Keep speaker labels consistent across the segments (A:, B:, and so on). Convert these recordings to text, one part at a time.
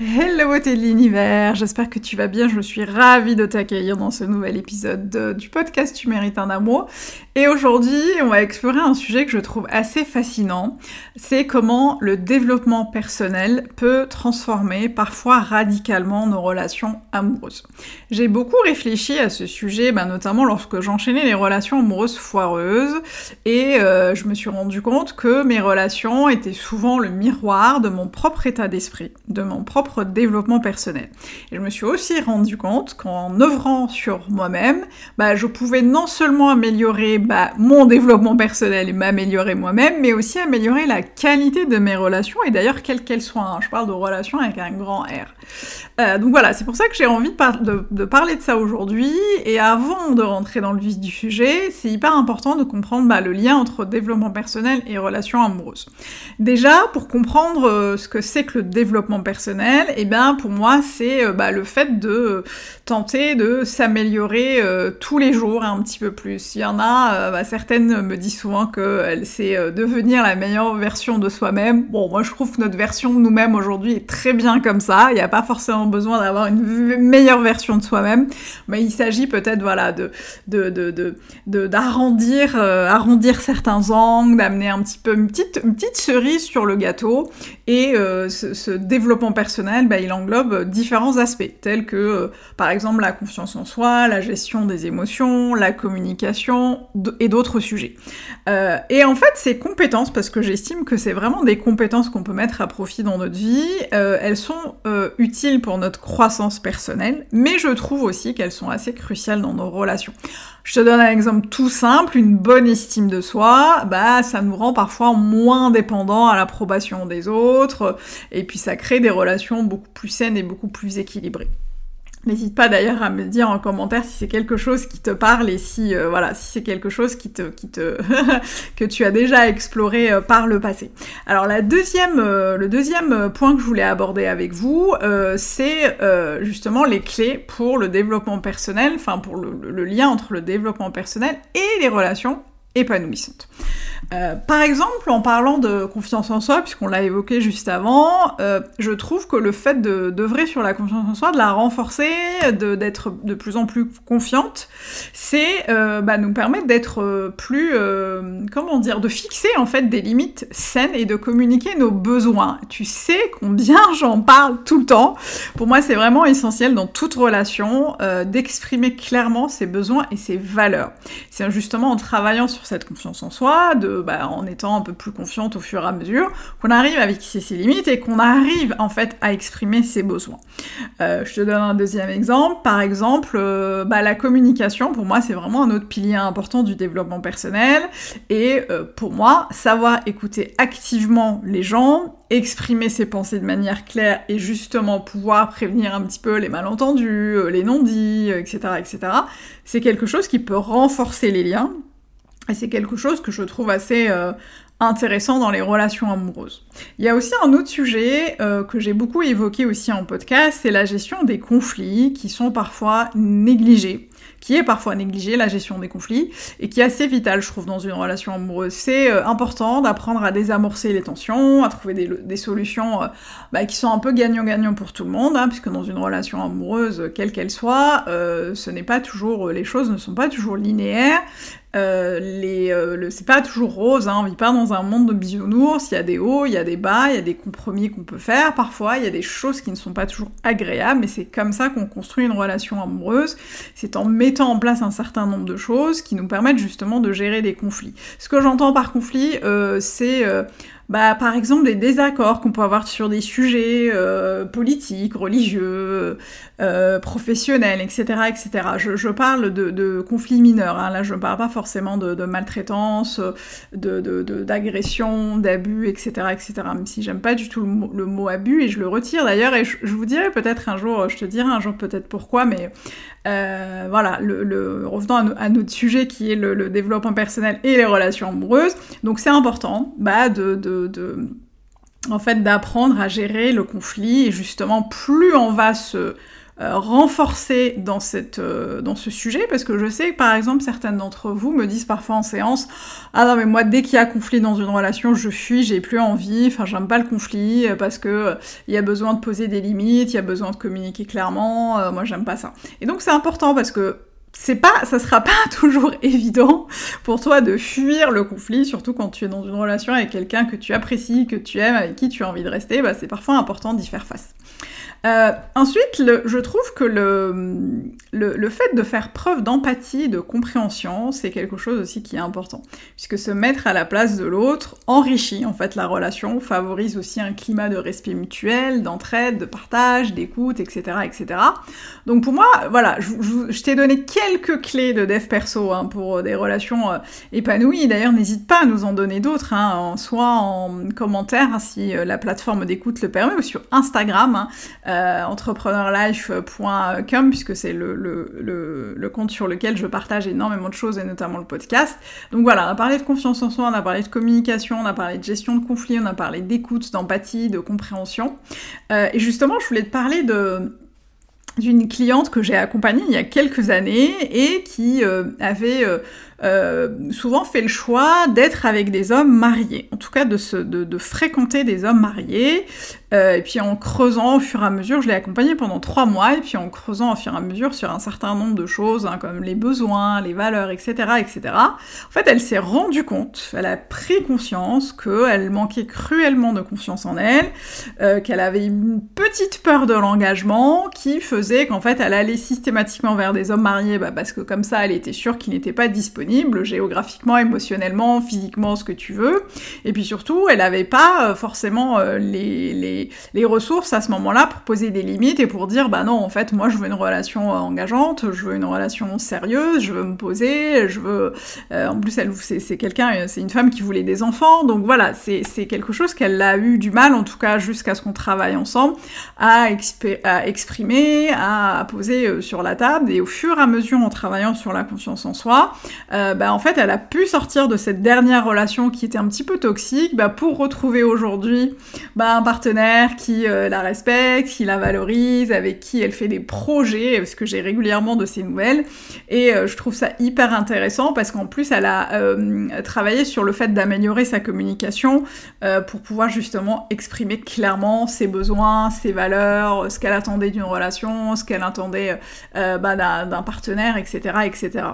A: Hello beauté de l'univers, j'espère que tu vas bien, je suis ravie de t'accueillir dans ce nouvel épisode du podcast Tu mérites un amour. Et aujourd'hui, on va explorer un sujet que je trouve assez fascinant, c'est comment le développement personnel peut transformer parfois radicalement nos relations amoureuses. J'ai beaucoup réfléchi à ce sujet, bah, notamment lorsque j'enchaînais les relations amoureuses foireuses, et euh, je me suis rendu compte que mes relations étaient souvent le miroir de mon propre état d'esprit, de mon propre développement personnel. Et je me suis aussi rendu compte qu'en œuvrant sur moi-même, bah, je pouvais non seulement améliorer bah, mon développement personnel et m'améliorer moi-même, mais aussi améliorer la qualité de mes relations, et d'ailleurs quelles qu'elles soient. Hein. Je parle de relations avec un grand R. Euh, donc voilà, c'est pour ça que j'ai envie de, de, parler de ça aujourd'hui. Et avant de rentrer dans le vif du sujet, c'est hyper important de comprendre bah, le lien entre développement personnel et relations amoureuses. Déjà, pour comprendre euh, ce que c'est que le développement personnel, eh bien pour moi c'est euh, bah, le fait de tenter de s'améliorer euh, tous les jours un petit peu plus. Il y en a, euh, bah, certaines me disent souvent qu'elle sait devenir la meilleure version de soi-même. Bon, moi je trouve que notre version de nous-mêmes aujourd'hui est très bien comme ça. Il n'y a pas forcément besoin d'avoir une meilleure version de soi-même, mais il s'agit peut-être voilà de d'arrondir arrondir certains angles, d'amener un petit peu une petite une petite cerise sur le gâteau et ce développement personnel bah, il englobe différents aspects, tels que euh, par exemple la confiance en soi, la gestion des émotions, la communication et d'autres sujets. Euh, et en fait, ces compétences, parce que j'estime que c'est vraiment des compétences qu'on peut mettre à profit dans notre vie, euh, elles sont utiles pour notre croissance personnelle, mais je trouve aussi qu'elles sont assez cruciales dans nos relations. Je te donne un exemple tout simple, une bonne estime de soi, bah ça nous rend parfois moins dépendants à l'approbation des autres, et puis ça crée des relations beaucoup plus saines et beaucoup plus équilibrées. N'hésite pas d'ailleurs à me dire en commentaire si c'est quelque chose qui te parle et si euh, voilà si c'est quelque chose qui te qui te que tu as déjà exploré euh, par le passé. Alors la deuxième euh, le deuxième point que je voulais aborder avec vous c'est justement les clés pour le développement personnel, enfin pour le lien entre le développement personnel et les relations épanouissantes. Euh, par exemple, en parlant de confiance en soi, puisqu'on l'a évoqué juste avant, euh, je trouve que le fait d'œuvrer sur la confiance en soi, de la renforcer, d'être de, plus en plus confiante, c'est euh, bah, nous permettre d'être plus, comment dire, de fixer en fait des limites saines et de communiquer nos besoins. Tu sais combien j'en parle tout le temps. Pour moi, c'est vraiment essentiel dans toute relation d'exprimer clairement ses besoins et ses valeurs. C'est justement en travaillant sur cette confiance en soi, de bah, en étant un peu plus confiante au fur et à mesure, qu'on arrive à fixer ses limites et qu'on arrive en fait à exprimer ses besoins. Euh, je te donne un deuxième exemple. Par exemple, euh, bah, la communication, pour moi, c'est vraiment un autre pilier important du développement personnel. Et euh, pour moi, savoir écouter activement les gens, exprimer ses pensées de manière claire et justement pouvoir prévenir un petit peu les malentendus, les non-dits, etc., etc., c'est quelque chose qui peut renforcer les liens et c'est quelque chose que je trouve assez euh, intéressant dans les relations amoureuses. Il y a aussi un autre sujet euh, que j'ai beaucoup évoqué aussi en podcast, c'est la gestion des conflits qui sont parfois négligés qui est parfois négligée, la gestion des conflits, et qui est assez vitale, je trouve, dans une relation amoureuse. C'est euh, important d'apprendre à désamorcer les tensions, à trouver des, solutions bah, qui sont un peu gagnant-gagnant pour tout le monde, hein, puisque dans une relation amoureuse, quelle qu'elle soit, ce n'est pas toujours, les choses ne sont pas toujours linéaires, les, le, c'est pas toujours rose, hein, on vit pas dans un monde de bisounours, il y a des hauts, il y a des bas, il y a des compromis qu'on peut faire, parfois il y a des choses qui ne sont pas toujours agréables, mais c'est comme ça qu'on construit une relation amoureuse, c'est en mettant en place un certain nombre de choses qui nous permettent justement de gérer des conflits. Ce que j'entends par conflit, euh, c'est euh, bah, par exemple des désaccords qu'on peut avoir sur des sujets euh, politiques, religieux, euh, professionnels, etc., etc. Je, je parle de, conflits mineurs. Hein. Là, je ne parle pas forcément de, de maltraitance, d'agression, d'abus, etc., etc. Même si j'aime pas du tout le mot, abus et je le retire d'ailleurs. Et je, vous dirai peut-être un jour, je te dirai un jour peut-être pourquoi, mais euh, voilà. Le, revenons à, notre sujet qui est le, développement personnel et les relations amoureuses. Donc c'est important bah, de, en fait d'apprendre à gérer le conflit. Et justement plus on va se euh, renforcer euh, dans ce sujet parce que je sais que par exemple certaines d'entre vous me disent parfois en séance ah non mais moi dès qu'il y a conflit dans une relation je fuis j'ai plus envie enfin j'aime pas le conflit euh, parce que il y a besoin de poser des limites il y a besoin de communiquer clairement moi j'aime pas ça et donc c'est important parce que c'est pas, ça sera pas toujours évident pour toi de fuir le conflit, surtout quand tu es dans une relation avec quelqu'un que tu apprécies, que tu aimes, avec qui tu as envie de rester, bah c'est parfois important d'y faire face. Euh, ensuite, je trouve que le, le, fait de faire preuve d'empathie, de compréhension, c'est quelque chose aussi qui est important. Puisque se mettre à la place de l'autre enrichit en fait la relation, favorise aussi un climat de respect mutuel, d'entraide, de partage, d'écoute, etc., etc. Donc pour moi, voilà, je, t'ai donné quelques clés de dev perso hein, pour des relations euh, épanouies. D'ailleurs, n'hésite pas à nous en donner d'autres, hein, soit en commentaire hein, si euh, la plateforme d'écoute le permet, ou sur Instagram. Euh, entrepreneurlife.com puisque c'est le, compte sur lequel je partage énormément de choses et notamment le podcast. Donc voilà, on a parlé de confiance en soi, on a parlé de communication, on a parlé de gestion de conflit, on a parlé d'écoute, d'empathie, de compréhension. Euh, et justement, je voulais te parler de d'une cliente que j'ai accompagnée il y a quelques années et qui euh, avait euh, souvent fait le choix d'être avec des hommes mariés, en tout cas de fréquenter des hommes mariés, euh, et puis en creusant au fur et à mesure, je l'ai accompagnée pendant trois mois, et puis en creusant au fur et à mesure sur un certain nombre de choses, hein, comme les besoins, les valeurs, etc., etc. En fait, elle s'est rendue compte, elle a pris conscience qu'elle manquait cruellement de confiance en elle, euh, qu'elle avait une petite peur de l'engagement qui faisait qu'en fait, elle allait systématiquement vers des hommes mariés, bah, parce que comme ça, elle était sûre qu'ils n'étaient pas disponibles géographiquement, émotionnellement, physiquement, ce que tu veux. Et puis surtout, elle n'avait pas euh, forcément les, les les, ressources à ce moment-là pour poser des limites et pour dire bah non en fait moi je veux une relation euh, engageante, je veux une relation sérieuse, je veux me poser, je veux euh, en plus elle c'est quelqu'un euh, c'est une femme qui voulait des enfants donc voilà c'est quelque chose qu'elle a eu du mal en tout cas jusqu'à ce qu'on travaille ensemble à, à exprimer, à, poser sur la table et au fur et à mesure en travaillant sur la confiance en soi, bah en fait elle a pu sortir de cette dernière relation qui était un petit peu toxique bah, pour retrouver aujourd'hui bah, un partenaire qui euh, la respecte, qui la valorise, avec qui elle fait des projets, parce que j'ai régulièrement de ces nouvelles. Et euh, je trouve ça hyper intéressant parce qu'en plus, elle a euh, travaillé sur le fait d'améliorer sa communication pour pouvoir justement exprimer clairement ses besoins, ses valeurs, ce qu'elle attendait d'une relation, ce qu'elle attendait d'un partenaire, etc., etc.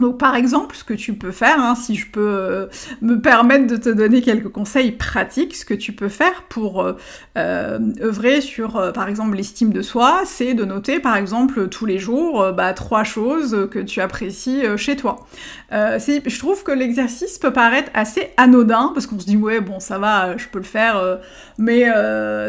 A: Donc par exemple, ce que tu peux faire, hein, si je peux euh, me permettre de te donner quelques conseils pratiques, ce que tu peux faire pour euh, euh œuvrer sur, par exemple, l'estime de soi, c'est de noter, par exemple, tous les jours, bah, trois choses que tu apprécies chez toi. je trouve que l'exercice peut paraître assez anodin, parce qu'on se dit, ouais, bon, ça va, je peux le faire, mais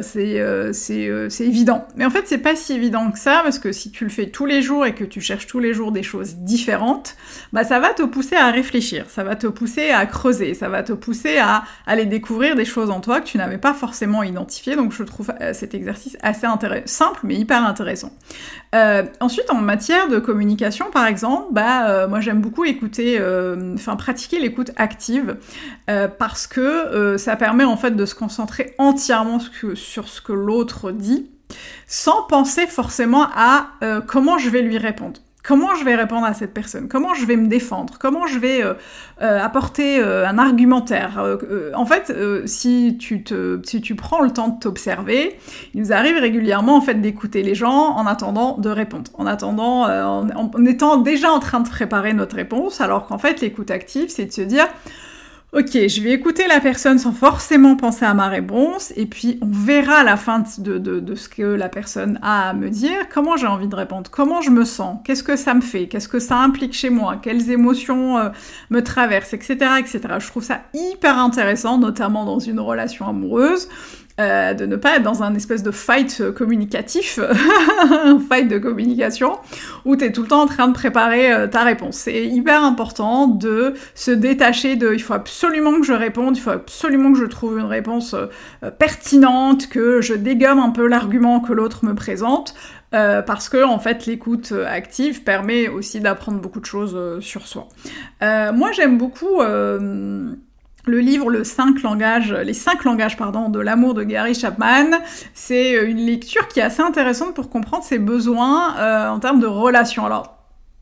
A: c'est évident. Mais en fait, c'est pas si évident que ça, parce que si tu le fais tous les jours et que tu cherches tous les jours des choses différentes, bah ça va te pousser à réfléchir, ça va te pousser à creuser, ça va te pousser à aller découvrir des choses en toi que tu n'avais pas forcément identifiées. Donc je trouve euh, cet exercice assez simple mais hyper intéressant. Euh, ensuite, en matière de communication, par exemple, bah euh, moi j'aime beaucoup écouter, enfin pratiquer l'écoute active parce que ça permet en fait de se concentrer entièrement sur ce que l'autre dit sans penser forcément à comment je vais lui répondre. Comment je vais répondre à cette personne? Comment je vais me défendre? Comment je vais euh, euh, apporter euh, un argumentaire? En fait, si tu te, si tu prends le temps de t'observer, il nous arrive régulièrement en fait d'écouter les gens en attendant de répondre, en attendant, en, en, étant déjà en train de préparer notre réponse, alors qu'en fait l'écoute active, c'est de se dire Ok, je vais écouter la personne sans forcément penser à ma réponse, et puis on verra à la fin de, ce que la personne a à me dire, comment j'ai envie de répondre, comment je me sens, qu'est-ce que ça me fait, qu'est-ce que ça implique chez moi, quelles émotions euh, me traversent, etc., etc. Je trouve ça hyper intéressant, notamment dans une relation amoureuse. Euh, de ne pas être dans un espèce de fight communicatif, un fight de communication, où tu es tout le temps en train de préparer euh, ta réponse. C'est hyper important de se détacher de il faut absolument que je réponde, il faut absolument que je trouve une réponse euh, pertinente, que je dégomme un peu l'argument que l'autre me présente. parce que en fait l'écoute active permet aussi d'apprendre beaucoup de choses sur soi. moi j'aime beaucoup le livre Le 5 langages, les cinq langages de l'amour de Gary Chapman, c'est une lecture qui est assez intéressante pour comprendre ses besoins euh, en termes de relations. Alors,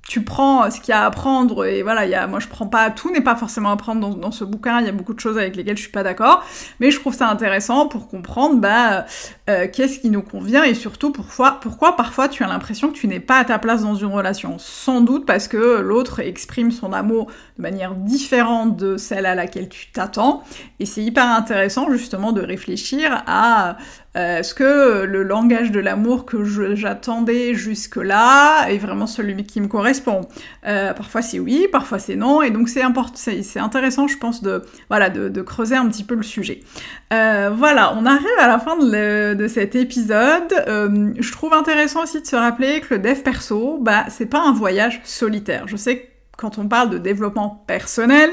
A: tu prends ce qu'il y a à apprendre et voilà, moi je prends pas tout n'est pas forcément à prendre dans, ce bouquin, il y a beaucoup de choses avec lesquelles je suis pas d'accord, mais je trouve ça intéressant pour comprendre bah euh, qu'est-ce qui nous convient et surtout pourquoi, parfois tu as l'impression que tu n'es pas à ta place dans une relation. Sans doute parce que l'autre exprime son amour de manière différente de celle à laquelle tu t'attends et c'est hyper intéressant justement de réfléchir à euh, est-ce que le langage de l'amour que j'attendais jusque-là est vraiment celui qui me correspond? Euh, Parfois c'est oui, parfois c'est non, et donc c'est c'est intéressant, je pense, de voilà de, creuser un petit peu le sujet. Voilà, on arrive à la fin de, de cet épisode. je trouve intéressant aussi de se rappeler que le dev perso, bah c'est pas un voyage solitaire. Je sais que quand on parle de développement personnel,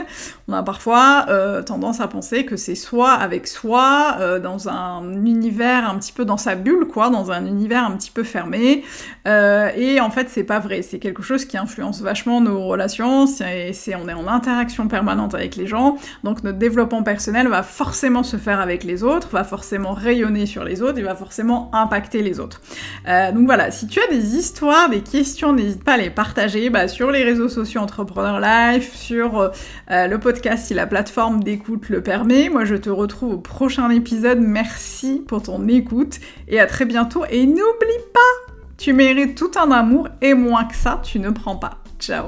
A: on a parfois euh, tendance à penser que c'est soit avec soi, euh, dans un univers un petit peu dans sa bulle, quoi, dans un univers un petit peu fermé. Euh, et en fait, c'est pas vrai. C'est quelque chose qui influence vachement nos relations. C'est, on est en interaction permanente avec les gens. Donc notre développement personnel va forcément se faire avec les autres, va forcément rayonner sur les autres, et va forcément impacter les autres. donc voilà, si tu as des histoires, des questions, n'hésite pas à les partager bah, sur les réseaux sociaux Entrepreneur Life, sur le podcast si la plateforme d'écoute le permet. Moi, je te retrouve au prochain épisode. Merci pour ton écoute et à très bientôt. Et n'oublie pas, tu mérites tout un amour et moins que ça, tu ne prends pas. Ciao